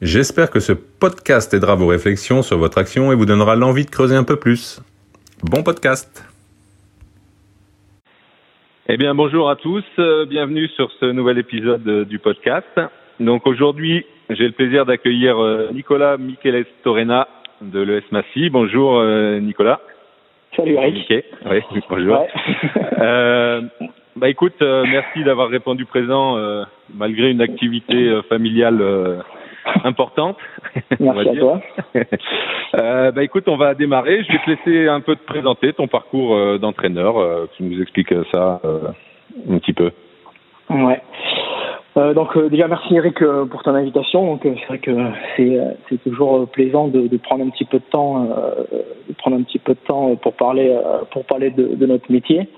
J'espère que ce podcast aidera vos réflexions sur votre action et vous donnera l'envie de creuser un peu plus. Bon podcast Eh bien, bonjour à tous, euh, bienvenue sur ce nouvel épisode euh, du podcast. Donc aujourd'hui, j'ai le plaisir d'accueillir euh, Nicolas Micheles Torena de l'ES Massy. Bonjour Nicolas. Salut Eric. Oui, bonjour. Ouais. bah écoute, merci d'avoir répondu présent malgré une activité familiale importante. Merci à toi. euh, bah écoute, on va démarrer. Je vais te laisser un peu te présenter ton parcours euh, d'entraîneur. Euh, tu nous expliques ça un petit peu. Ouais. donc déjà merci Eric pour ton invitation. Donc c'est vrai que c'est c'est toujours plaisant de, de, prendre un petit peu de temps, de prendre un petit peu de temps pour parler pour parler de, de notre métier.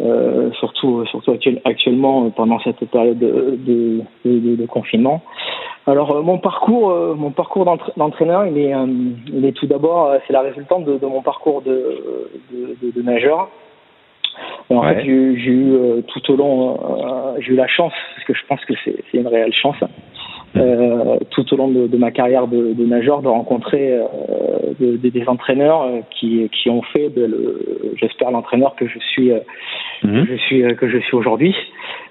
Euh, surtout surtout actuellement pendant cette période de, de, de, de confinement. Alors euh, mon parcours, euh, mon parcours d'entraîneur, il est, euh, il est tout d'abord, c'est la résultante de, mon parcours de, de, de nageur. En fait, j'ai eu tout au long, j'ai eu la chance, parce que je pense que c'est une réelle chance, euh, tout au long de, de ma carrière de, de, nageur, de rencontrer euh, de, des entraîneurs qui, qui ont fait, j'espère, l'entraîneur que je suis, mhm. que je suis, que je suis aujourd'hui.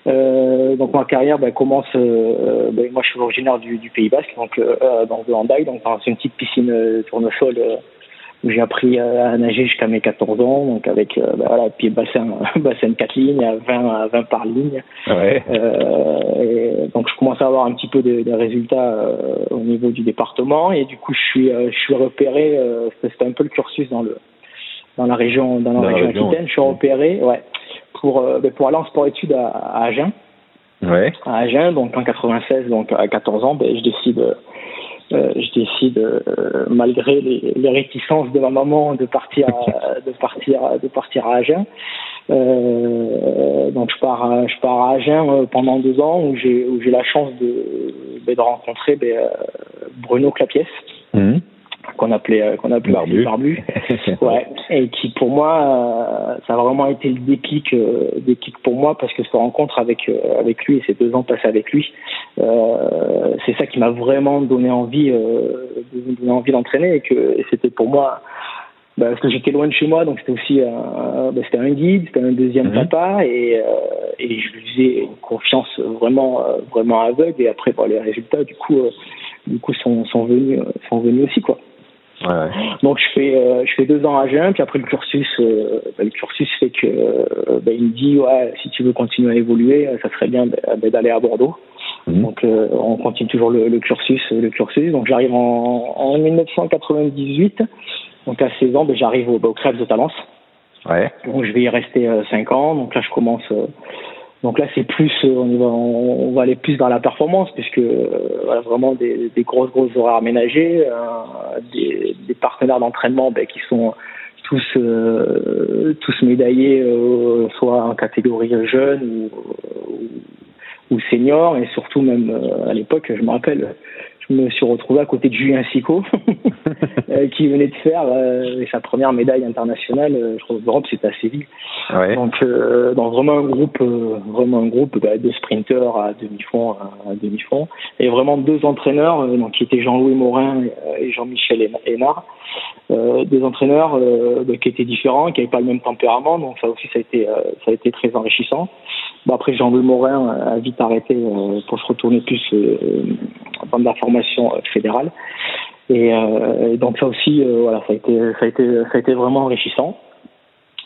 Euh, donc ma carrière bah, commence. Euh, bah, moi, je suis originaire du, du Pays Basque, donc euh, dans le Handaï, donc dans une petite piscine euh, tournesol euh, où j'ai appris à nager jusqu'à mes 14 ans, donc avec euh, bah, voilà, puis bassin, bassin de 4 lignes, à 20, 20 par ligne. Ouais. Euh, commence à avoir un petit peu de, de résultats au niveau du département et du coup je suis, je suis repéré. C'était un peu le cursus dans le dans la région dans la, dans région, région Aquitaine. Je suis repéré, ouais pour, euh, ben, pour aller en sport-études à, à, Agen. Ouais. À Agen, donc en 96, donc à 14 ans, ben, je décide, euh, je décide euh, malgré les, les, réticences de ma maman de partir, de partir, de partir à Agen. Euh, donc je pars, je pars à Agen pendant deux ans où j'ai où j'ai la chance de, ben, de rencontrer ben, Bruno Clapiès. Mmh qu'on appelait euh, qu'on appelait barbu, barbu. ouais et qui pour moi euh, ça a vraiment été le déclic euh, déclic pour moi parce que cette rencontre avec avec lui et ces deux ans passés avec lui c'est ça qui m'a vraiment donné envie donné envie d'entraîner et que c'était pour moi bah, parce que j'étais loin de chez moi donc c'était aussi bah, c'était un guide c'était un deuxième mhm. papa et et je lui faisais une confiance vraiment vraiment aveugle et après bah, les résultats du coup du coup sont sont venus sont venus aussi quoi Ouais. Donc je fais euh, je fais deux ans à Jeun, puis après le cursus euh, bah, le cursus fait que euh, bah, il me dit ouais si tu veux continuer à évoluer ça serait bien bah, d'aller à Bordeaux. Mmh. Donc on continue toujours le, le, cursus le cursus. Donc j'arrive en, en 1998 donc à 16 ans j'arrive au, au Crèves de Talence. Ouais. Donc je vais y rester 5 ans. Donc là je commence donc là, c'est plus, euh, on va, on va aller plus vers la performance, puisque euh, voilà, vraiment des, des grosses grosses horaires aménagés, euh, des, des, partenaires d'entraînement ben, qui sont tous euh, tous médaillés, euh, soit en catégorie jeune ou, ou, ou senior, et surtout même à l'époque, je me rappelle, je me suis retrouvé à côté de Julien Sico, qui venait de faire euh, sa première médaille internationale, je crois, d'Europe, c'était à Séville. Ouais. Donc, euh, dans vraiment un groupe, euh, vraiment un groupe bah, de sprinteurs à demi-fond, à demi-fond, et vraiment deux entraîneurs, euh, donc qui étaient Jean-Louis Morin et Jean-Michel Hénard, euh, deux entraîneurs euh, bah, qui étaient différents, qui n'avaient pas le même tempérament, donc ça aussi ça a été, ça a été très enrichissant. Bon, après Jean-Louis Morin a vite arrêté pour se retourner plus dans la formation fédérale. Et, donc ça aussi, voilà, ça a été, ça a été, ça a été vraiment enrichissant.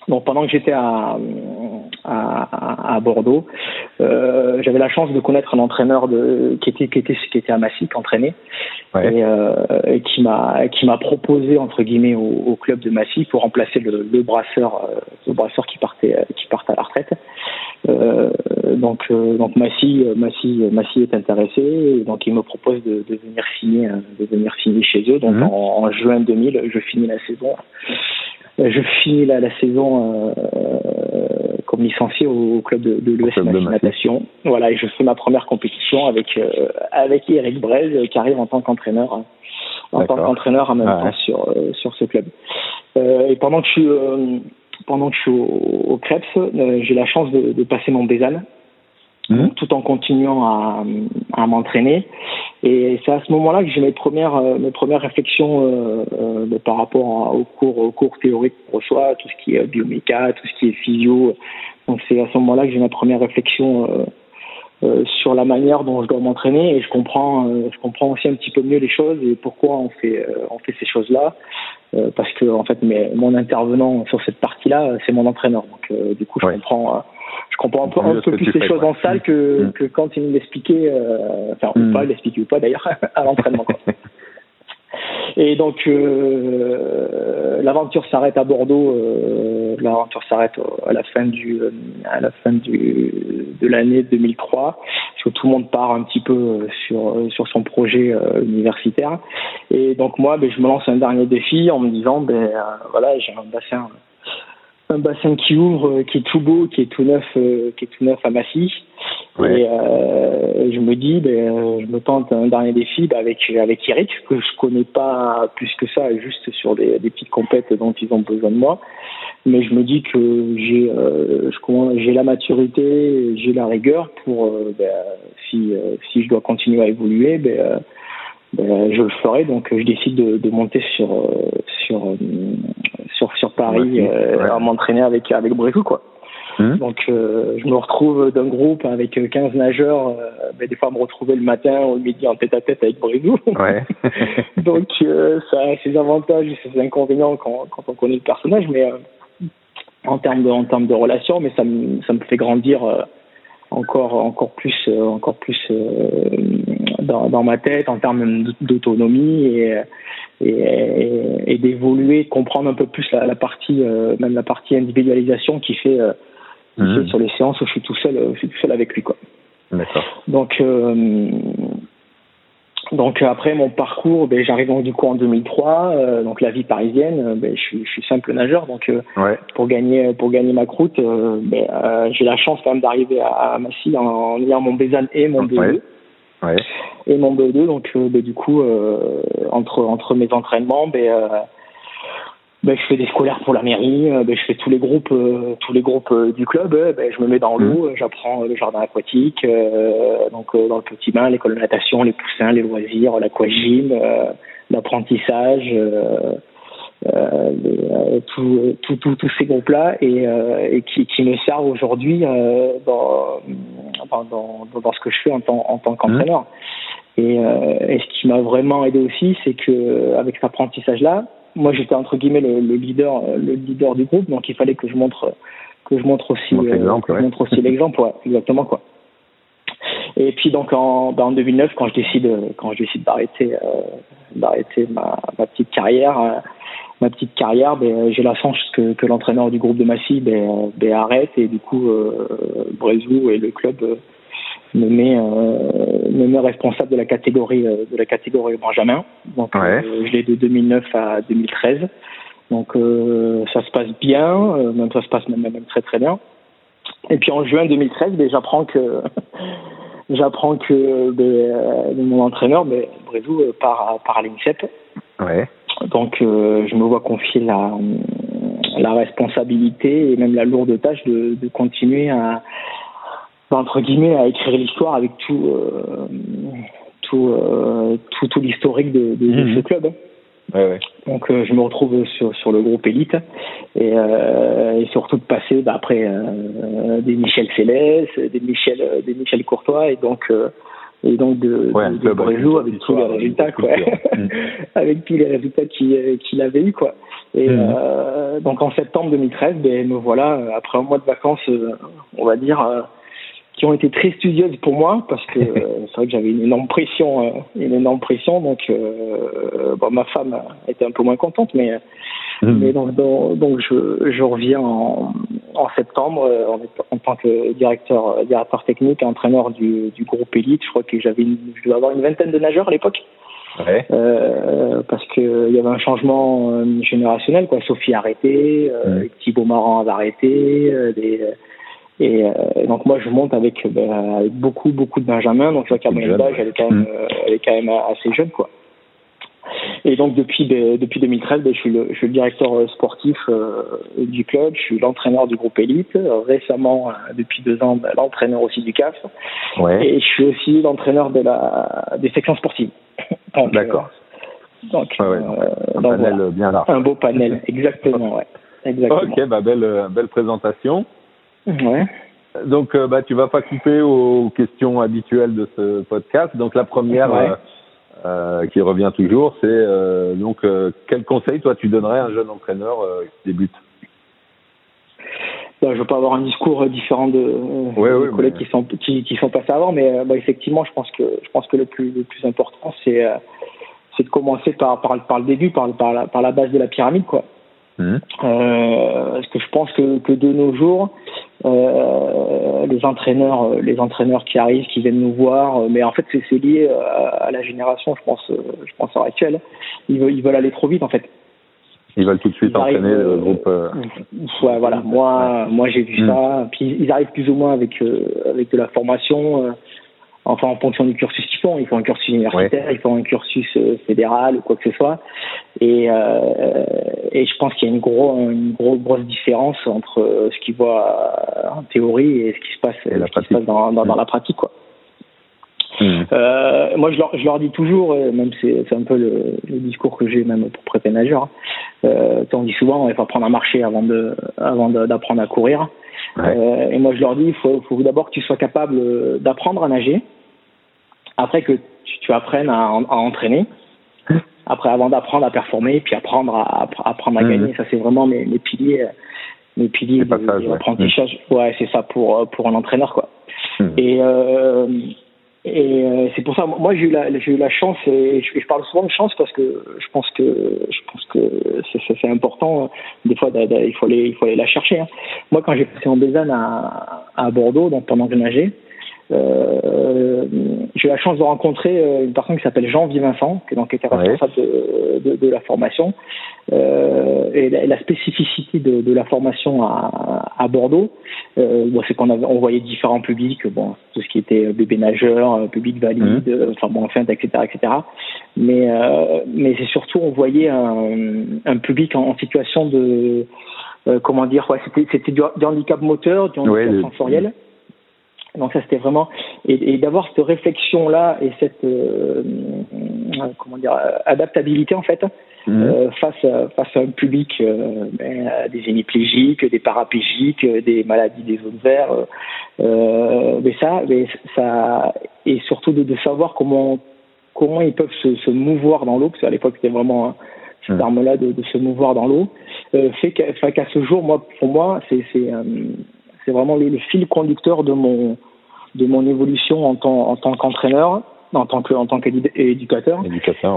Donc pendant que j'étais à, à, à, Bordeaux, euh, j'avais la chance de connaître un entraîneur de, qui était qui était qui était à Massy, qui entraînait, ouais. et, euh, et, qui m'a qui m'a proposé entre guillemets au, au, club de Massy pour remplacer le, le brasseur euh, le brasseur qui partait qui partait à la retraite. Donc donc Massy Massy Massy est intéressé et donc il me propose de, de venir signer de venir signer chez eux donc mhm. en, en, juin 2000 je finis la saison je finis la, la saison comme licencié au, club de, de l'US Natation. Voilà, et je fais ma première compétition avec euh, avec Eric Brez qui arrive en tant qu'entraîneur en tant qu'entraîneur en même temps sur euh, sur ce club. Euh, et pendant que je suis pendant que je suis au, au Krebs, j'ai la chance de, de passer mon Bézal Mmh. tout en continuant à, à m'entraîner. Et c'est à ce moment-là que j'ai mes premières euh, mes premières réflexions euh, euh, par rapport au cours au cours théorique qu'on reçoit, tout ce qui est bioméca, tout ce qui est physio. Donc c'est à ce moment-là que j'ai ma première réflexion euh, euh, sur la manière dont je dois m'entraîner et je comprends je comprends aussi un petit peu mieux les choses et pourquoi on fait on fait ces choses-là parce que en fait mais, mon intervenant sur cette partie-là c'est mon entraîneur donc du coup je comprends je comprends un peu, un peu plus les choses en salle que, mm. que quand il m'expliquait, euh, enfin, ou mm. pas, il l'expliquait ou pas d'ailleurs, à l'entraînement. Et donc euh, l'aventure s'arrête à Bordeaux. Euh, l'aventure s'arrête à la fin du à la fin du de l'année 2003 parce que tout le monde part un petit peu sur sur son projet euh, universitaire. Et donc moi, ben, je me lance un dernier défi en me disant ben euh, voilà j'ai un bassin un bassin qui ouvre, euh, qui est tout beau, qui est tout neuf, euh, qui est tout neuf à Massy. Et euh, je me dis, ben, je me tente un dernier défi ben, avec avec Eric que je connais pas plus que ça, juste sur des, des petites compètes dont ils ont besoin de moi. Mais je me dis que j'ai euh, j'ai la maturité, j'ai la rigueur pour ben, si si je dois continuer à évoluer, ben, je le ferai. Donc je décide de, de monter sur sur sur sur Paris euh, à m'entraîner avec avec quoi. Hum. Donc euh, je me retrouve d'un groupe avec 15 nageurs, euh, ben, des fois me retrouver le matin ou le midi en tête à tête avec. Ouais. Donc ça a ses avantages et ses inconvénients quand, quand on connaît le personnage, mais en termes de en termes de relations, mais ça me ça me fait grandir encore encore plus encore plus dans, dans ma tête en termes d'autonomie et et, et d'évoluer, de comprendre un peu plus la, la partie, euh, même la partie individualisation qui fait, euh, mhm. sur les séances où je suis tout seul, je suis tout seul avec lui, quoi. Donc, euh, donc après mon parcours, ben, j'arrive donc du coup en 2003, euh, donc la vie parisienne, ben, je, suis, je suis simple nageur, donc ouais. pour gagner pour gagner ma croûte, ben, j'ai la chance quand même d'arriver à, à Massy en, ayant mon Bézane et mon ouais ouais. et mon BE2. Donc, euh, ben, du coup, euh, entre entre mes entraînements, ben, euh, ben, je fais des scolaires pour la mairie, ben, je fais tous les groupes, tous les groupes du club. Ben, je me mets dans l'eau, mmh. j'apprends le jardin aquatique, donc dans le petit bain, l'école de natation, les poussins, les loisirs, l'aquagym, l'apprentissage. Euh, tous tout, tout, tous ces groupes-là et, euh, et qui, qui, me servent aujourd'hui euh, dans, dans, dans, ce que je fais en tant, en tant qu'entraîneur. Mmh. Et, et, ce qui m'a vraiment aidé aussi, c'est que avec cet apprentissage-là, moi j'étais entre guillemets le, le, leader, le leader du groupe, donc il fallait que je montre que je montre aussi, je montre aussi l'exemple, ouais, exactement quoi. Et puis donc en, ben, en 2009, quand je décide, quand je décide d'arrêter, euh, d'arrêter ma, ma petite carrière, ma petite carrière, ben, j'ai la chance que, que l'entraîneur du groupe de Massy ben, ben, arrête et du coup euh, Brezou et le club euh, me met euh, me met responsable de la catégorie euh, de la catégorie Benjamin. Donc ouais. Euh, je l'ai de 2009 à 2013. Donc ça se passe bien, même ça se passe même, même très très bien. Et puis en juin 2013, ben, j'apprends que j'apprends que ben, mon entraîneur, ben, Brezou, part, part à l'INSEP. Ouais. Donc, euh, je me vois confier la, la responsabilité et même la lourde tâche de, de continuer à, entre guillemets, à écrire l'histoire avec tout, euh, tout, euh, tout, tout l'historique de, de, de, mmh. ce club. Ouais, ouais. Donc euh, je me retrouve sur, sur le groupe élite et, euh, et surtout de passer bah, après euh, des Michel Céleste, des Michel, des Michel Courtois. Et donc et donc de, ouais, de, de Brésil avec tous les résultats quoi. mm. avec tous les résultats qu'il qu'il avait eu quoi. Et mm. euh, donc en septembre 2013 ben me voilà euh, après un mois de vacances euh, on va dire euh, qui ont été très studieuses pour moi parce que c'est vrai que j'avais une énorme pression une énorme pression donc bon, ma femme était un peu moins contente mais. Mais donc, donc, je, je reviens en, en septembre euh, en, en, tant que directeur, directeur technique entraîneur du, du groupe Elite. Je crois que j'avais, je devais avoir une vingtaine de nageurs à l'époque. Ouais. Euh, parce que il y avait un changement euh, générationnel quoi. Sophie a arrêté, euh, Thibaut Marant avait arrêté, euh, des, et donc moi je monte avec, ben, avec beaucoup beaucoup de Benjamin. Donc je vois qu'à mon âge elle est quand même elle est quand même assez jeune quoi. Et donc depuis depuis 2013, ben, je, suis le, je suis le directeur euh, sportif euh, du club, je suis l'entraîneur du groupe élite. Récemment, euh, depuis deux ans, ben, l'entraîneur aussi du CAF. Ouais. Et je suis aussi l'entraîneur de la des sections sportives. D'accord. Donc, ouais, un panel bien large. Un beau panel, exactement, ouais. Exactement. Ok, bah belle belle présentation. Ouais. Donc, bah, tu vas pas couper aux questions habituelles de ce podcast. Donc, la première, euh, qui revient toujours, c'est euh, donc euh, quel conseil toi tu donnerais à un jeune entraîneur qui débute? Bah, je veux pas avoir un discours différent de ouais, collègues qui sont qui, qui sont passés avant, mais bah, effectivement, je pense que je pense que le plus le plus important c'est c'est de commencer par, par par le début, par par la, par la base de la pyramide, quoi. Mmh. Euh, parce que je pense que, que de nos jours, euh, les entraîneurs, euh, les entraîneurs qui arrivent, qui viennent nous voir, euh, mais en fait c'est lié à, la génération, je pense, je pense à actuelle. Ils veulent, ils veulent aller trop vite en fait. Ils veulent tout de suite entraîner le groupe. Ouais, voilà. Moi, moi j'ai vu mmh. ça. Puis ils arrivent plus ou moins avec avec de la formation enfin en fonction du cursus qu'ils font. Ils font un cursus universitaire, ils font un cursus euh, fédéral ou quoi que ce soit. Et, euh, et je pense qu'il y a une, gros, une grosse, grosse différence entre euh, ce qu'ils voient en théorie et ce qui se passe, ce qui se passe dans, dans, dans, la pratique. Quoi. Mmh. Euh, moi, je leur, je leur dis toujours, même c'est, c'est un peu le, le discours que j'ai même pour prêter nageur. Euh, on dit souvent, il faut apprendre à marcher avant de, avant d'apprendre à courir. Euh, et moi, je leur dis, il faut, faut d'abord que tu sois capable d'apprendre à nager, après que tu, tu apprennes à, à, entraîner, après avant d'apprendre à performer, puis apprendre à, apprendre à mhm. gagner. Ça, c'est vraiment mes, mes piliers, mes piliers d'apprentissage. Ouais, ouais c'est ça pour pour un entraîneur, quoi. Mhm. Et euh, et euh, c'est pour ça, moi j'ai eu la, j'ai eu la chance et je, parle souvent de chance parce que je pense que je pense que c'est, important. Des fois, il faut aller, il faut aller la chercher. Hein. Moi, quand j'ai passé en Bézanne à, à Bordeaux, donc pendant que je nageais, euh, j'ai eu la chance de rencontrer euh, une personne qui s'appelle Jean Vincent, qui donc était responsable de, de, de, la formation. Euh, et la, la, spécificité de, de, la formation à, à Bordeaux, euh, bon, c'est qu'on on voyait différents publics, bon, tout ce qui était bébé nageur, public valide, mmh. enfin bon, enfin, etc., etc. Mais, mais c'est surtout, on voyait un, un public en, situation de, comment dire, ouais, c'était, c'était du, handicap moteur, du handicap sensoriel. Donc ça c'était vraiment et, et d'avoir cette réflexion là et cette euh, comment dire adaptabilité en fait mhm. euh, face à, face à un public euh, ben, des hémiplégiques, des paraplégiques, des maladies des zones vertes, euh, mais ça mais ça et surtout de, de, savoir comment comment ils peuvent se, se mouvoir dans l'eau parce qu'à l'époque c'était vraiment hein, ce mhm. terme-là de, de, se mouvoir dans l'eau fait qu'à ce jour moi pour moi c'est c'est vraiment le, fil conducteur de mon de mon évolution en tant en tant qu'entraîneur en tant que en tant qu'éducateur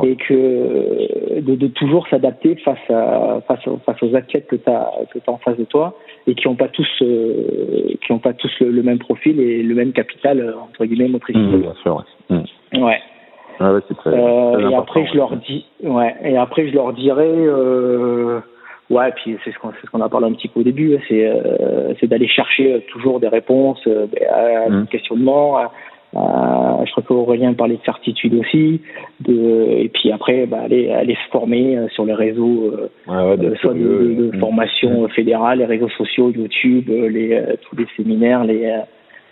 et que de, de toujours s'adapter face à face aux, face aux athlètes que tu as que as en face de toi et qui ont pas tous euh, qui ont pas tous le, même profil et le même capital entre guillemets motricien. Mmh, bien sûr. Ouais. Mmh. ouais. Ah ouais, très, euh, et après je leur dis ouais et après je leur dirais euh, Ouais, puis c'est ce qu'on ce qu'on a parlé un petit peu au début, hein, c'est euh, c'est d'aller chercher euh, toujours des réponses euh, à mmh. questionnements. je crois qu'Aurélien parlait de certitude aussi, de et puis après bah, aller aller se former sur les réseaux, ouais, soit de, de, mmh. formation mmh. fédérale, les réseaux sociaux, YouTube, les tous les séminaires, les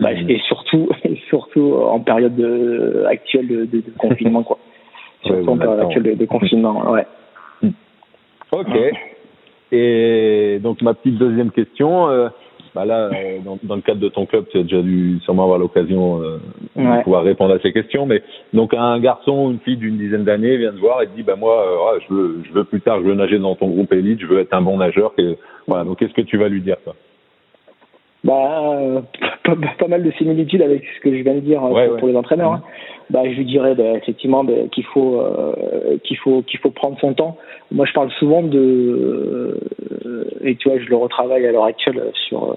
bah, et surtout surtout en période de, actuelle de, de, confinement quoi. surtout en période actuelle de, confinement, ouais. Ok. Et donc ma petite deuxième question, euh, bah là, euh, dans, dans, le cadre de ton club, tu as déjà dû sûrement avoir l'occasion euh, de pouvoir répondre à ces questions. Mais donc un garçon ou une fille d'une dizaine d'années vient te voir et te dit, bah moi, euh, je veux, je veux plus tard, je veux nager dans ton groupe élite, je veux être un bon nageur. Et, voilà. Donc qu'est-ce que tu vas lui dire, toi? Bah, pas, mal de similitudes avec ce que je viens de dire pour, les entraîneurs. Hein. Bah, je lui dirais bah, effectivement bah, qu'il faut qu'il faut qu'il faut prendre son temps. Moi, je parle souvent de et tu vois, je le retravaille à l'heure actuelle sur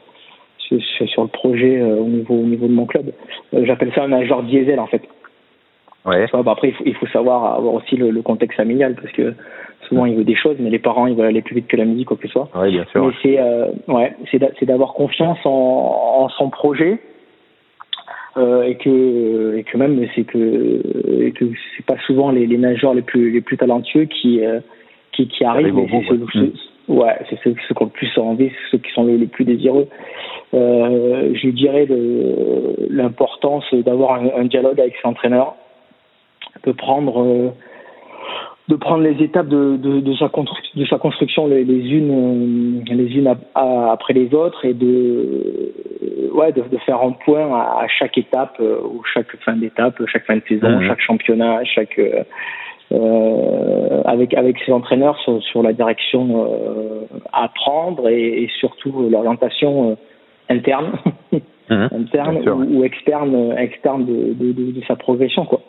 sur, le projet au niveau au niveau de mon club. J'appelle ça un nageur diesel en fait. Ouais. Bah, après, il faut, il faut, savoir avoir aussi le, le, contexte familial parce que souvent il veut des choses, mais les parents ils veulent aller plus vite que la musique, quoi que ce soit. Oui, bien sûr. Mais c'est euh, ouais, c'est d'avoir confiance en, en, son projet euh, et que et que même c'est que et que c'est pas souvent les, les nageurs les plus les plus talentueux qui euh, qui, qui arrivent. Mm. Ouais, c'est ceux, qui ont le plus envie, ceux qui sont les, plus désireux. Euh, je dirais l'importance d'avoir un, un, dialogue avec son entraîneur de prendre de prendre les étapes de, de, de, sa, de sa construction les, les unes euh, les unes après les autres et de ouais de, de, faire un point à, chaque étape euh, ou chaque fin d'étape chaque fin de saison mmh. chaque championnat chaque euh, avec avec ses entraîneurs sur, sur la direction euh, à prendre et, et surtout l'orientation interne mmh. interne ou, ou, externe externe de, de, de, sa progression quoi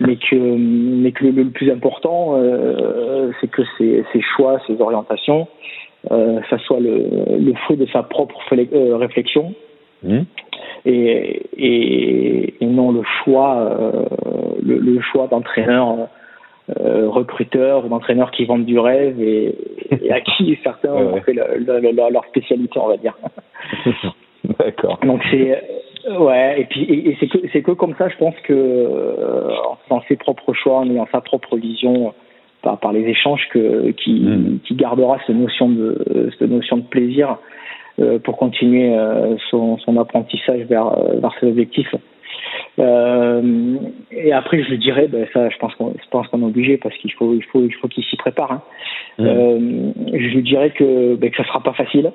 mais que, mais que le, plus important, euh, c'est que ses, ses, choix, ses orientations, euh, ça soit le, le fruit de sa propre euh, réflexion mmh. et, et, et, non le choix, euh, le, le, choix d'entraîneur euh, recruteurs ou d'entraîneurs qui vendent du rêve et, et à qui certains ont fait leur spécialité, on va dire. D'accord. Donc c'est Ouais, et puis et, c'est que c'est que comme ça, je pense que euh, en faisant ses propres choix, en ayant sa propre vision par, par les échanges, que qui, qui gardera cette notion de cette notion de plaisir euh, pour continuer euh, son, son apprentissage vers vers ses objectifs. Euh, et après, je le dirais, ben ça, je pense qu'on, je pense qu'on est obligé parce qu'il faut, il faut, il faut qu'il s'y prépare. Hein. Euh, je lui dirais que, ben, que ça sera pas facile.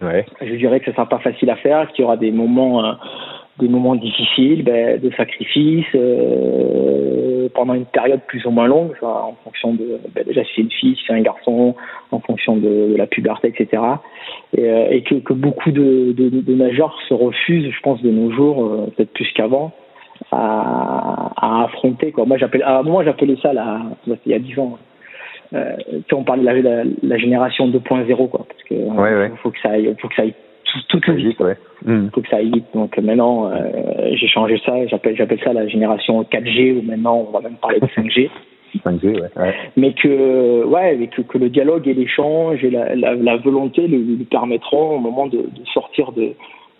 Je dirais que ce sera pas facile à faire, qu'il y aura des moments, euh, des moments difficiles, ben, de sacrifices euh, pendant une période plus ou moins longue, en fonction de ben, déjà si c'est une fille, si c'est un garçon, en fonction de, la puberté, etc. Et, euh, que, beaucoup de, de, nageurs se refusent, je pense, de nos jours, peut-être plus qu'avant, à, affronter. Moi, j'appelle, à un moment, j'appelais ça, là, il y a dix ans euh, on parle de la, la, génération 2.0 quoi parce que ouais, faut que ça aille faut que ça aille tout, tout, vite, ouais. Hmm. faut que ça aille vite. Donc maintenant euh, j'ai changé ça j'appelle j'appelle ça la génération 4G ou maintenant on va même parler de 5G 5G ouais, mais que ouais mais que, que le dialogue et l'échange et la, volonté lui, permettront au moment de, de sortir de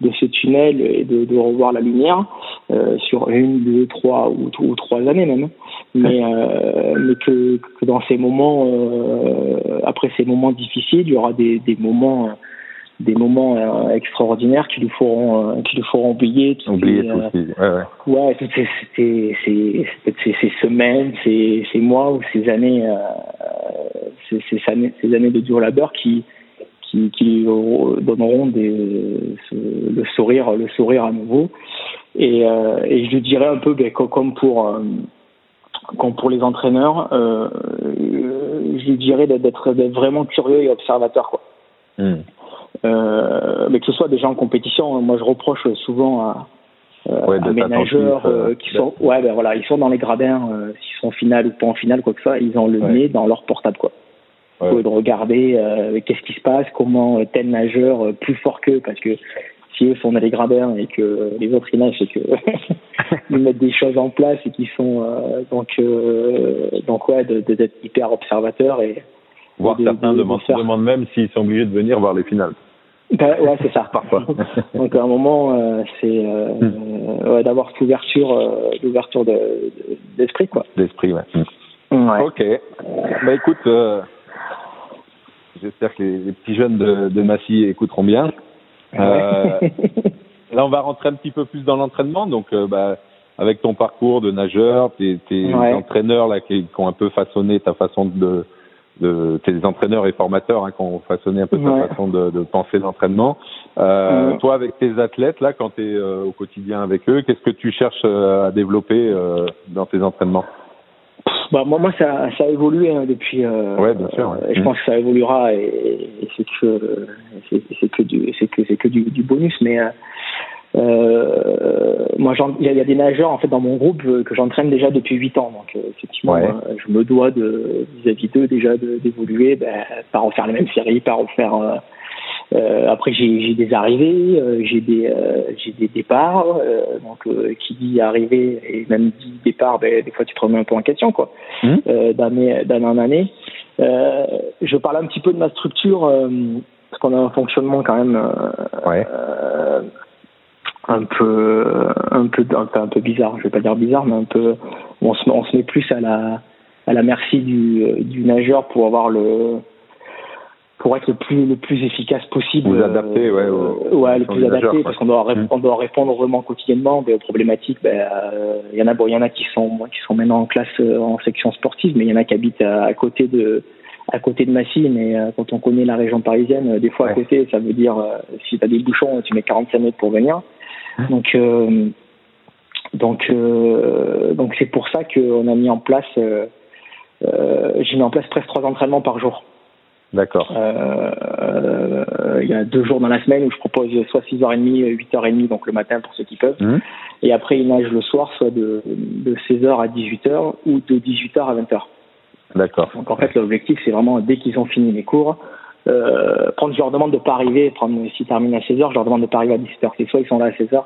de ce tunnel et de, de revoir la lumière euh, sur une, deux, trois ou, ou trois années même. Mais, euh, mais que, que, dans ces moments, euh, après ces moments difficiles, il y aura des, des moments des moments extraordinaires qui nous feront qui nous feront oublier toutes oublier ces, euh, ouais, ouais. toutes ces, ces, ces, ces, semaines ces, mois ou ces années ces, ces, années ces années de dur labeur qui qui, qui donneront des, le sourire, le sourire à nouveau. Et, euh, et je dirais un peu ben, comme pour euh, comme pour les entraîneurs, euh, je dirais d'être vraiment curieux et observateur quoi. Hmm. Euh, mais que ce soit déjà en compétition, hein. moi je reproche souvent à, euh, ouais, à mes nageurs euh, qui sont ouais ben voilà ils sont dans les gradins s'ils sont en finale ou pas en finale quoi que soit ils ont le nez dans leur portable quoi ouais. de regarder euh, qu'est-ce qui se passe, comment euh, tel nageur euh, plus fort qu'eux, parce que si eux sont les gradins et que les autres ils nagent, que ils mettent des choses en place et qui sont euh, donc euh, donc ouais d'être de, hyper observateur et voir de, certains de, demandent, demandent même s'ils sont obligés de venir voir les finales. Ben, ouais, c'est ça. Parfois. Donc à un moment, euh, c'est hmm. ouais, d'avoir cette ouverture, d'ouverture d'esprit, quoi. D'esprit, ouais. Hmm. ouais. Ok. Bah écoute, J'espère que les, petits jeunes de, de Massy écouteront bien. Euh, là, on va rentrer un petit peu plus dans l'entraînement. Donc, euh, bah, avec ton parcours de nageur, tes, tes entraîneurs là qui, qui, ont un peu façonné ta façon de, de tes entraîneurs et formateurs hein, qui ont façonné un peu ta façon de, de penser l'entraînement. Euh, Toi, avec tes athlètes là, quand tu es euh, au quotidien avec eux, qu'est-ce que tu cherches à développer dans tes entraînements? Bah, moi, moi, ça, ça a évolué hein, depuis. Euh, ouais, bien sûr. Je pense que ça évoluera et, c'est que c'est que du c'est que c'est que du, du, bonus, mais. Euh, moi, il y, a des nageurs en fait dans mon groupe que j'entraîne déjà depuis 8 ans, donc effectivement, je me dois de vis-à-vis d'eux déjà d'évoluer, ben, pas refaire les mêmes séries, pas refaire euh, après, j'ai des arrivées, euh, j'ai des, euh, j'ai des départs. donc, qui dit arrivée et même dit départ, ben, des fois, tu te remets un peu en question, quoi, mmh. d'année, d'année en année. je parle un petit peu de ma structure parce qu'on a un fonctionnement quand même ouais. un peu, un peu, un peu bizarre. Je vais pas dire bizarre, mais un peu. On se, on se met plus à la, à la merci du, du nageur pour avoir le pour être le plus le plus efficace possible. Vous adapter, ouais. Euh, ouais, le plus adapté, parce qu'on doit on doit répondre vraiment quotidiennement aux problématiques. Ben, euh, il y en a bon, il y en a qui sont qui sont maintenant en classe euh, en section sportive, mais il y en a qui habitent à, côté de à côté de Massy, mais quand on connaît la région parisienne, des fois à côté, ça veut dire si tu as des bouchons, tu mets 45 minutes pour venir. Donc donc donc c'est pour ça qu'on a mis en place j'ai mis en place presque trois entraînements par jour. D'accord. Euh, il y a deux jours dans la semaine où je propose soit 6h30, 8h30, donc le matin pour ceux qui peuvent. Mmh. Et après, ils nagent le soir, soit de, de 16h à 18h ou de 18h à 20h. D'accord. Donc en fait, l'objectif, c'est vraiment dès qu'ils ont fini les cours, euh, prendre, je leur demande de pas arriver, prendre, s'ils terminent à 16h, je leur demande de pas arriver à 17h. C'est soit ils sont là à 16h,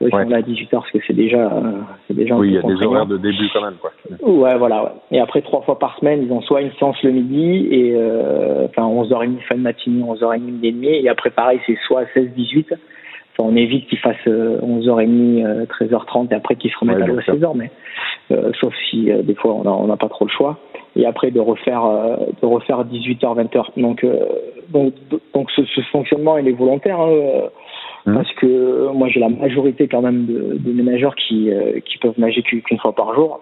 ils sont là à 18h parce que c'est déjà, euh, c'est déjà. Oui, il y a des horaires de début quand même, quoi. Ouais, voilà. Ouais. Et après trois fois par semaine, ils ont soit une séance le midi et euh, enfin 11h30 fin de matinée, 11h30 midi et demi, et après pareil, c'est soit 16-18. Enfin, on évite qu'ils fassent 11h30, 13h30 et après qu'ils se remettent à l'eau à 16h, mais euh, sauf si euh, des fois on n'a pas trop le choix. Et après de refaire euh, de refaire 18h, 20h. Donc donc donc ce, ce, fonctionnement il est volontaire. Hein, Mmh. Parce que moi, j'ai la majorité quand même de, de ménageurs qui, euh, qui peuvent nager qu'une fois par jour.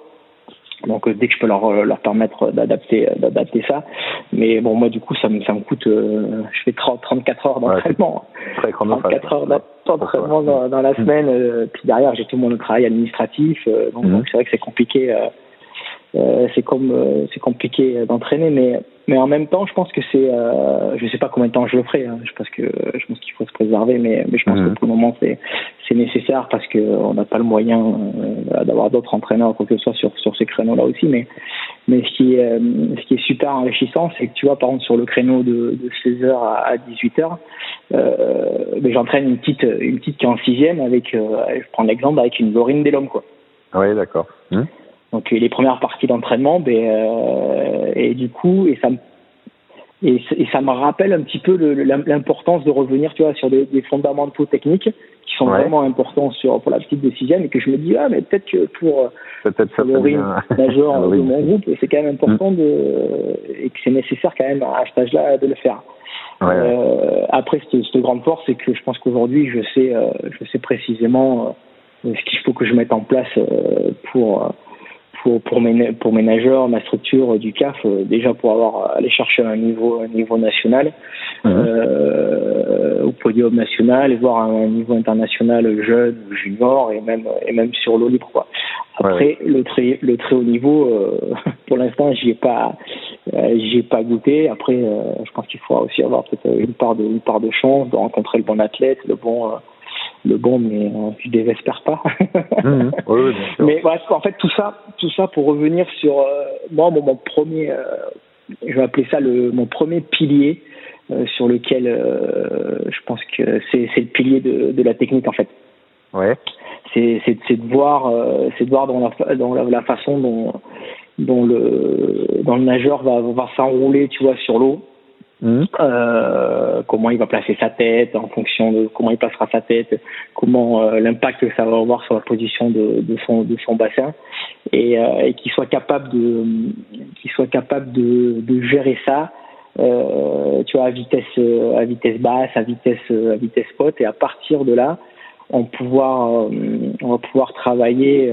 Donc euh, dès que je peux leur, euh, leur permettre d'adapter d'adapter ça. Mais bon, moi du coup, ça me, ça me coûte, je fais 30, 34 heures d'entraînement. Ouais, 34 heures d'entraînement dans, dans, la mmh. semaine. puis derrière, j'ai tout mon travail administratif. donc mmh. c'est vrai que c'est compliqué euh, c'est comme euh, c'est compliqué d'entraîner mais mais en même temps je pense que c'est euh, je sais pas combien de temps je le ferai hein. je pense que je pense qu'il faut se préserver mais mais je pense que mhm. pour le moment c'est c'est nécessaire parce que on n'a pas le moyen euh, d'avoir d'autres entraîneurs quoi que ce soit sur sur ces créneaux là aussi mais mais ce qui est ce qui est super enrichissant c'est que tu vois par exemple sur le créneau de, de 16h à, 18h euh, ben, j'entraîne une petite une petite qui est en sixième avec je prends l'exemple avec une Laurine Delhomme quoi oui d'accord hum? Donc les premières parties d'entraînement, ben, euh, et du coup, et ça me et, ça me rappelle un petit peu l'importance de revenir, tu vois, sur des, des fondamentaux techniques qui sont vraiment importants sur pour la petite de sixième et que je me dis ah mais peut-être que pour peut-être ça majeur de mon groupe, c'est quand même important mm. de et que c'est nécessaire quand même à cet âge-là de le faire. Euh, après, cette, cette, grande force, c'est que je pense qu'aujourd'hui, je sais, euh, je sais précisément euh, ce qu'il faut que je mette en place euh, pour pour pour mes pour mes nageurs, ma structure du CAF euh, déjà pour avoir aller chercher un niveau un niveau national euh, au podium national et voir un, niveau international jeune ou junior et même et même sur l'eau libre quoi. Après le très le très haut niveau euh, pour l'instant j'y ai pas euh, j'y ai pas goûté. Après euh, je pense qu'il faudra aussi avoir peut-être une part de une part de chance de rencontrer le bon athlète le bon le bon, mais euh, je désespère pas. Mmh, oui, mais bref, en fait, tout ça, tout ça pour revenir sur euh, moi, mon, premier, euh, je vais appeler ça le, mon premier pilier sur lequel je pense que c'est le pilier de, de la technique en fait. Ouais. C'est de voir, c'est de voir dans la, dans la, façon dont, dont le, dont le nageur va, va s'enrouler, tu vois, sur l'eau Mmh. Euh, comment il va placer sa tête en fonction de comment il placera sa tête, comment euh, l'impact que ça va avoir sur la position de, son de son bassin et, euh, et qu'il soit capable de qu'il soit capable de, gérer ça tu vois à vitesse à vitesse basse à vitesse à vitesse haute et à partir de là on pouvoir on va pouvoir travailler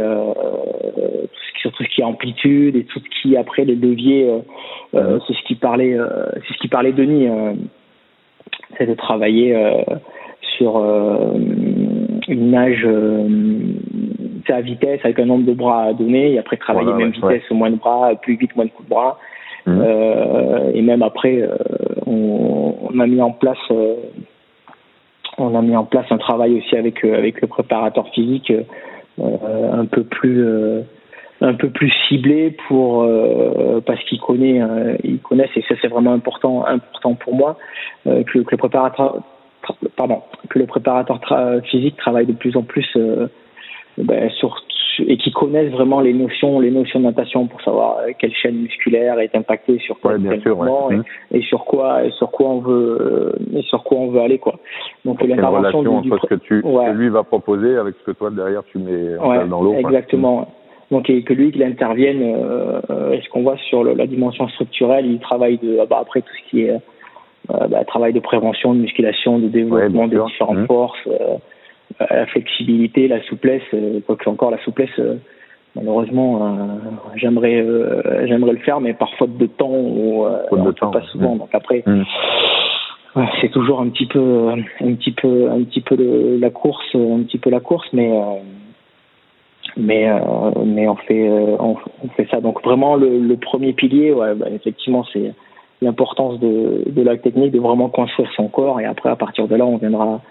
sur tout ce qui est amplitude et tout ce qui après les leviers euh, c'est ce qui parlait, euh, c'est ce qui parlait Denis, euh, c'est de travailler sur une nage à vitesse avec un nombre de bras à donner et après travailler même vitesse, moins de bras, plus vite, moins de coups de bras. Mmh. Euh, et même après, euh, on, on, a mis en place, euh, on a mis en place un travail aussi avec avec le préparateur physique un peu plus un peu plus ciblé pour parce qu'il connaît connaissent et ça c'est vraiment important important pour moi que, le préparateur pardon que le préparateur physique travaille de plus en plus ben, sur et qui connaissent vraiment les notions, les notions de natation pour savoir euh, quelle chaîne musculaire est impactée sur quoi sûr, mmh. et, sur quoi et sur quoi on veut euh, et sur quoi on veut aller quoi. Donc l'intervention du, entre ce que tu lui va proposer avec ce que toi derrière tu mets dans l'eau. Exactement. Mmh. Donc et que lui qu'il intervienne, euh, est-ce qu'on voit sur la dimension structurelle, il travaille de ah bah, après tout ce qui est euh, bah, travail de prévention, de musculation, de développement des différentes mmh. forces la flexibilité, la souplesse, euh, quoique encore la souplesse, euh, malheureusement, euh, j'aimerais j'aimerais le faire, mais par faute de temps, ou, pas souvent. Donc après, mm. c'est toujours un petit peu un petit peu un petit peu la course, un petit peu la course, mais mais mais on fait on, fait ça. Donc vraiment le, premier pilier, ouais, bah, effectivement, c'est l'importance de, de la technique, de vraiment construire son corps, et après à partir de là, on viendra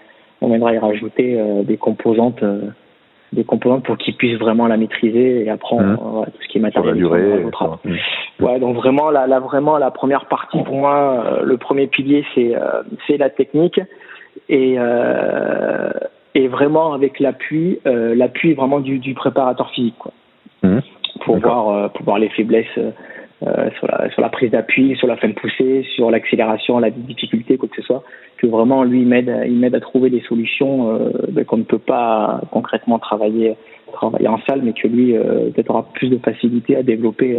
on viendra y rajouter euh, des composantes euh, des composantes pour qu'ils puissent vraiment la maîtriser et apprendre mmh. tout ce qui est matériel. Durée, mmh. Ouais, donc vraiment la, la, vraiment la première partie pour moi, euh, le premier pilier c'est c'est la technique et et vraiment avec l'appui l'appui vraiment du, du préparateur physique quoi. Mmh. Pour voir pour voir les faiblesses euh, sur, la, sur la prise d'appui, sur la fin de poussée, sur l'accélération, la difficulté, quoi que ce soit, que vraiment lui il m'aide, il m'aide à trouver des solutions euh, ben, qu'on ne peut pas concrètement travailler, travailler en salle, mais que lui euh, peut-être aura plus de facilité à développer,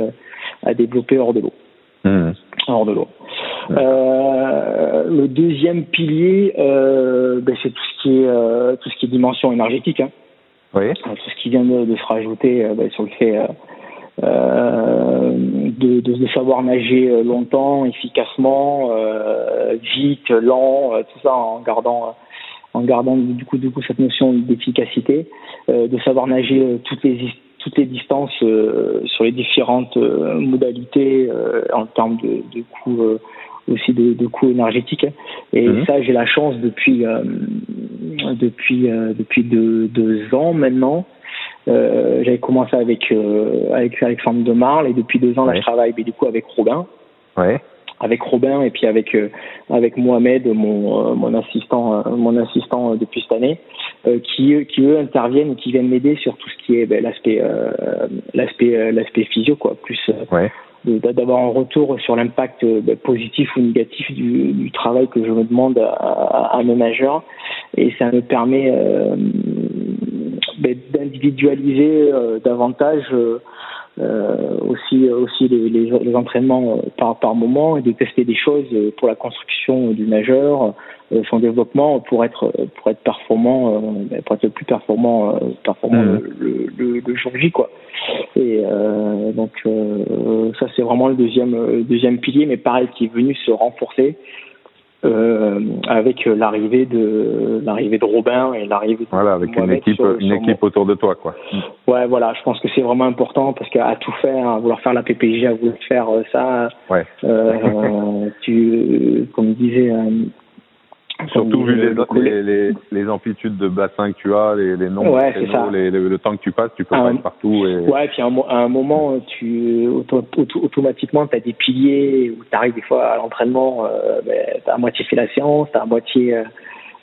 à développer hors de l'eau. Mmh. Hors de l'eau. Le deuxième pilier, ben, c'est tout ce qui est tout ce qui est dimension énergétique. Hein. Oui. Tout ce qui vient de, de se rajouter ben, sur le fait de, de, de, savoir nager euh, longtemps, efficacement, euh, vite, lent, euh, tout ça en gardant en gardant du coup du coup cette notion d'efficacité, de savoir nager toutes les toutes les distances sur les différentes modalités en termes de, de coûts aussi de, de coûts énergétiques. Et mhm. ça, j'ai la chance depuis depuis depuis deux, deux ans maintenant euh, j'avais commencé avec euh, avec Alexandre de Marle et depuis deux ans là je travaille mais du coup avec Robin. Ouais. Avec Robin et puis avec euh, avec Mohamed mon mon assistant mon assistant depuis cette année qui qui eux interviennent et qui viennent m'aider sur tout ce qui est ben, l'aspect l'aspect l'aspect physio quoi plus ouais d'avoir un retour sur l'impact ben, positif ou négatif du, du, travail que je me demande à, à, mes majeurs et ça me permet euh, d'individualiser euh, davantage euh, euh, aussi aussi les, les, les entraînements par par moment et de tester des choses pour la construction du nageur son développement pour être pour être performant ben, pour être le plus performant performant mmh. le, le, le, jour J quoi et donc ça c'est vraiment le deuxième deuxième pilier mais pareil qui est venu se renforcer euh, avec l'arrivée de l'arrivée de Robin et l'arrivée voilà avec une équipe une équipe autour de toi quoi ouais voilà je pense que c'est vraiment important parce qu'à tout faire à vouloir faire la PPG à vouloir faire euh, ça ouais. euh, tu comme disait euh, Surtout vu les, les, les, amplitudes de bassin que tu as, les, les nombres, ouais, le temps que tu passes, tu peux pas être partout. Et... Ouais, puis à un, moment, tu automatiquement, tu as des piliers où tu arrives des fois à l'entraînement, euh, ben, tu as à moitié fait la séance, tu as à moitié. Euh,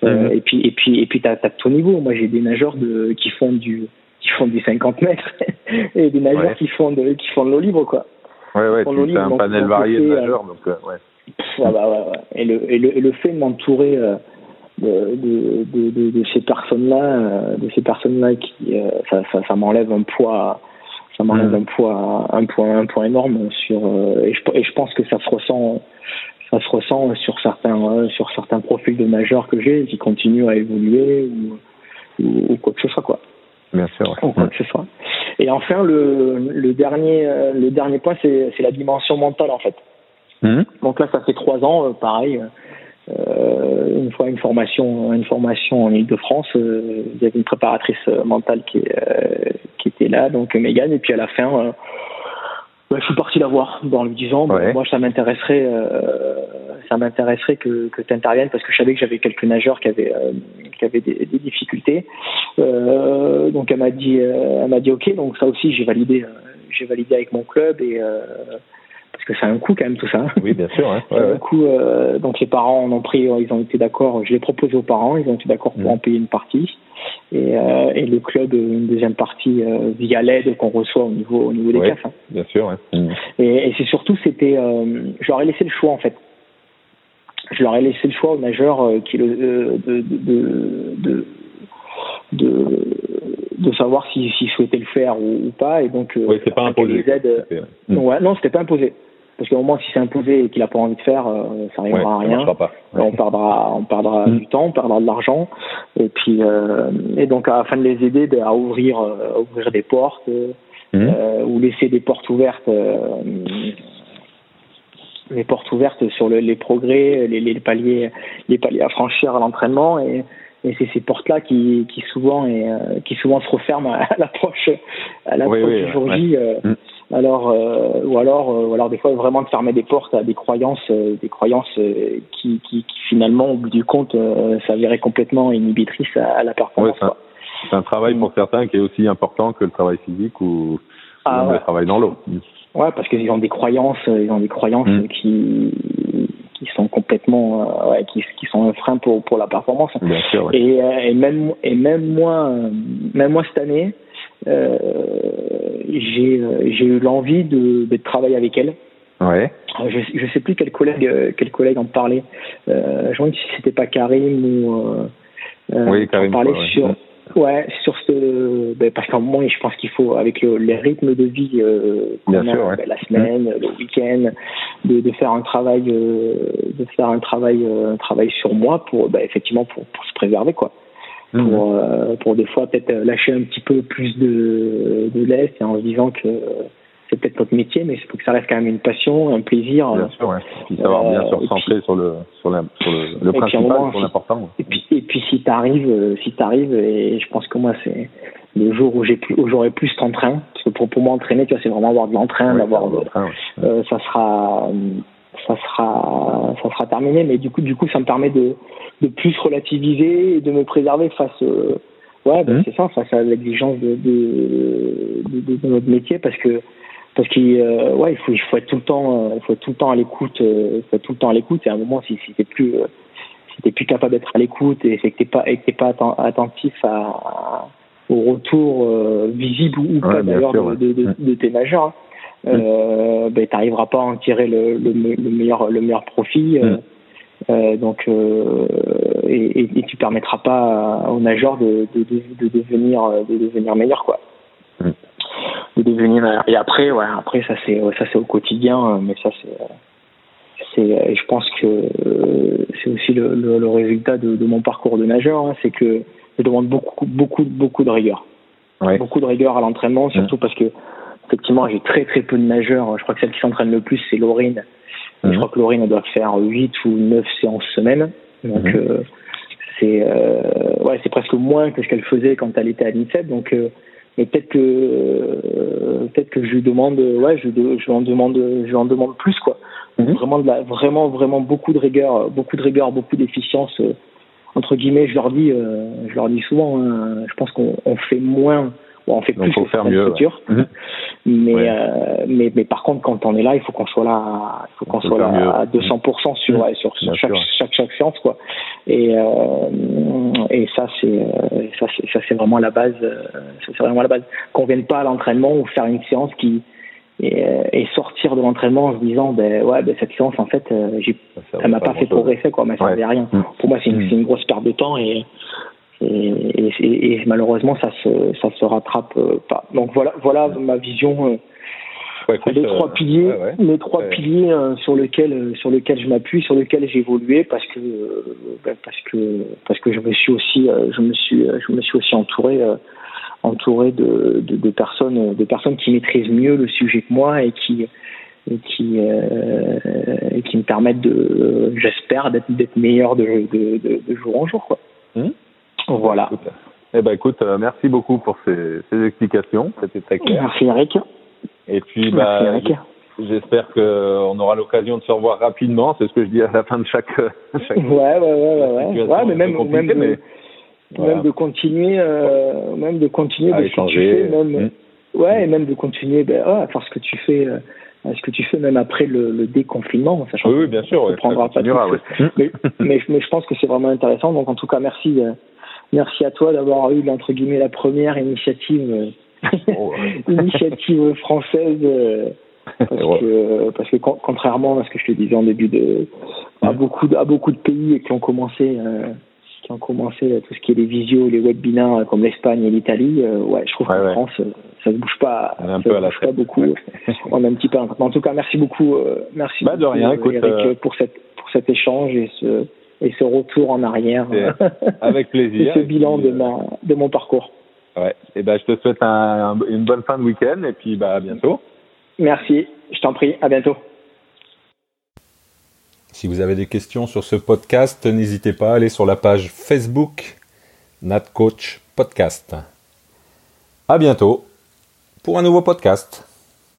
euh, mhm. et puis, et puis, et puis tu as, as, ton niveau. Moi, j'ai des nageurs de, qui font du qui font du 50 mètres et des nageurs qui font de qui font de l'eau libre, quoi. Ouais, ouais, tu as un panel varié de nageurs, donc ouais. Ouais, bah, ouais, ouais. Et, le, et, le, et le fait de m'entourer euh, de, de, de, de, ces personnes-là, euh, de ces personnes-là qui, euh, ça, ça, ça m'enlève un poids, ça m'enlève mmh. un poids, un poids, un poids énorme sur. et, je, et je pense que ça se ressent, ça se ressent sur certains, sur certains profils de majeurs que j'ai qui continuent à évoluer ou, ou, quoi que ce soit, quoi. Bien sûr. Ou quoi que ce soit. Et enfin, le, le dernier, le dernier point, c'est la dimension mentale en fait. Mmh. Donc là, ça fait trois ans, euh, pareil. Euh, euh, une fois une formation, une formation en Ile-de-France. Euh, il y avait une préparatrice mentale qui, qui était là, donc Megan. Et puis à la fin, bah, je suis parti la voir en lui disant moi ça m'intéresserait ça m'intéresserait que, que tu interviennes parce que je savais que j'avais quelques nageurs qui avaient qui avaient des, des difficultés donc elle m'a dit elle m'a dit ok donc ça aussi j'ai validé j'ai validé avec mon club et parce que c'est un coût quand même tout ça. Oui, bien sûr. Hein. Ouais, euh, donc les parents en ont pris, ils ont été d'accord. Je l'ai proposé aux parents, ils ont été d'accord pour mm. en payer une partie et, euh, et, le club une deuxième partie euh, via l'aide qu'on reçoit au niveau au niveau des CAF. Hein. Bien sûr. Mm. Et, et c'est surtout c'était, je leur ai laissé le choix en fait. Je leur ai laissé le choix aux nageurs qui le de de, de, de de savoir s'ils si, souhaitaient le faire ou, pas et donc oui, c'est pas imposé. Aides, ouais, non, c'était pas imposé. Parce qu'au moment si c'est imposé et qu'il n'a pas envie de faire, euh, ça n'arrivera à rien. Pas. On perdra, on perdra mm. du temps, on perdra de l'argent. Et puis, euh, et donc, afin de les aider ben, à ouvrir, euh, ouvrir des portes mm. ou laisser des portes ouvertes, les portes ouvertes sur le, les progrès, les, les, paliers, les paliers à franchir à l'entraînement. Et, et c'est ces portes-là qui, qui souvent, et, qui souvent se referment à l'approche, à l'approche du jour J. Mm alors euh, ou alors euh, ou alors des fois vraiment de fermer des portes à des croyances euh, des croyances qui, qui, qui, finalement au bout du compte s'avéraient complètement inhibitrices à, la performance. c'est un, travail pour certains qui est aussi important que le travail physique ou, ah, le travail dans l'eau. Ouais, parce qu'ils ont des croyances, ils ont des croyances mm. qui qui sont complètement ouais, qui, qui sont un frein pour pour la performance. Bien sûr, et, et même et même moi même moi cette année euh, j'ai euh, j'ai eu l'envie de, de travailler avec elle. Ouais. Euh, je je sais plus quel collègue quel collègue en parlait. Euh, je me demande si c'était pas Karim ou euh, oui, Karim, parlait ouais, sur ouais. sur ce ben, parce qu'à un moment je pense qu'il faut avec le, les rythmes de vie euh, qu'on a sûr, ben, la semaine, le week-end, de, de faire un travail de faire un travail un travail sur moi pour ben, effectivement pour, pour se préserver quoi pour, mhm. euh, pour des fois peut-être lâcher un petit peu plus de, de l'est et en se disant que c'est peut-être notre métier, mais il faut que ça reste quand même une passion, un plaisir. Bien sûr, ouais. Puis savoir bien euh, se recentrer sur le sur, la, sur le, le principal, sur l'important. Et puis et puis si t'arrives, euh, si t'arrives, et je pense que moi c'est le jour où j'ai plus, où j'aurai plus d'entrain, parce que pour pour moi entraîner, tu vois, c'est vraiment avoir de l'entrain, d'avoir, euh, ça sera ça sera ça sera terminé. Mais du coup du coup ça me permet de de plus relativiser et de me préserver face euh, ouais ben, mmh. c'est ça face à l'exigence de de, de, de, notre métier. Parce que parce qu'il euh, ouais il faut il faut être tout le temps euh, il faut être tout le temps à l'écoute il faut être tout le temps à l'écoute. Et à un moment si si t'es plus si t'es plus capable d'être à l'écoute et que t'es pas et que t'es pas attentif à, au retour visible ou pas d'ailleurs de, de, de, de, tes nageurs hein euh, ben, tu n'arriveras pas à en tirer le, le, le, meilleur, le meilleur profit. Euh, mm. euh, donc, euh, et, et, tu permettras pas aux nageurs de, de, de, de, devenir, de devenir meilleur, quoi. Mm. De devenir et après, ouais, après ça c'est ça c'est au quotidien, mais ça c'est c'est je pense que c'est aussi le, le, le, résultat de, de mon parcours de nageur, hein, c'est que je demande beaucoup beaucoup beaucoup de rigueur, ouais. beaucoup de rigueur à l'entraînement, surtout mm. parce que Effectivement, j'ai très très peu de nageurs. Je crois que celle qui s'entraîne le plus, c'est Laurine. Je mhm. crois que Laurine, elle doit faire 8 ou 9 séances semaine. Donc, mhm. euh, c'est euh, ouais, c'est presque moins que ce qu'elle faisait quand elle était à l'INSEP. Donc, euh, mais peut-être que peut-être que je lui demande, ouais, je, je en demande, je en demande plus quoi. Mhm. Vraiment de la, vraiment vraiment beaucoup de rigueur, beaucoup de rigueur, beaucoup d'efficience. entre guillemets, je leur dis, je leur dis souvent, hein, je pense qu'on fait moins Bon, on fait plus faut faire mieux. Mhm. Mais, euh, mais, mais par contre, quand on est là, il faut qu'on soit là, il faut qu'on soit là à 200% sur, mhm. sur, sur chaque, chaque, chaque, séance, quoi. Et, euh, et ça, c'est, euh, ça, c'est, ça, c'est vraiment la base, euh, c'est vraiment la base. Qu'on vienne pas à l'entraînement ou faire une séance qui, et, et, sortir de l'entraînement en se disant ben ouais ben cette séance en fait j'ai ça, m'a pas, fait progresser quoi mais ça ouais. rien mhm. pour moi c'est une, une, grosse perte de temps et et, et, et, malheureusement ça se ça se rattrape euh, pas. Donc voilà voilà ma vision. Euh, ouais, les trois piliers, ouais, les trois piliers euh, sur lesquels sur lesquels je m'appuie, sur lesquels j'ai évolué parce que ben, parce que parce que je me suis aussi je me suis je me suis aussi entouré entouré de, de, de personnes de personnes qui maîtrisent mieux le sujet que moi et qui et qui euh, qui me permettent de, j'espère, d'être d'être meilleur de, de, de, jour en jour. Quoi. Mmh. Voilà. Eh ben écoute, euh, merci beaucoup pour ces, ces explications, c'était très clair. Merci Eric. Et puis bah, merci, Eric. J'espère qu'on aura l'occasion de se revoir rapidement. C'est ce que je dis à la fin de chaque. chaque ouais, ouais, ouais, ouais. ouais mais même, même, de, mais, même de continuer, euh, même de continuer à de échanger. même, mmh. Ouais, et même de continuer ben, oh, à faire ce que tu fais. Euh, ce que tu fais même après le, le déconfinement, sachant oui, oui, bien sûr, ouais, prendra pas ouais. mais, mais, mais, je pense que c'est vraiment intéressant. Donc en tout cas, merci, euh, merci à toi d'avoir eu entre guillemets la première initiative, oh, initiative française. Euh, parce, que, parce que contrairement à ce que je te disais en début de à beaucoup de, à beaucoup de pays qui ont commencé euh, qui ont commencé tout ce qui est les visios, les webinars comme l'Espagne et l'Italie, euh, ouais, je trouve qu'en France ça se bouge pas, un ça peu se bouge pas beaucoup. On a un petit peu. En tout cas, merci beaucoup, euh, merci bah, de rien, écoute, Eric, pour cette pour cet échange et ce et ce retour en arrière. Avec plaisir. et ce bilan de ma de mon parcours. Ouais. Et ben, je te souhaite un, une bonne fin de week-end et puis bah à bientôt. Merci, je t'en prie, à bientôt. Si vous avez des questions sur ce podcast, n'hésitez pas à aller sur la page Facebook NatCoach Podcast. À bientôt pour un nouveau podcast.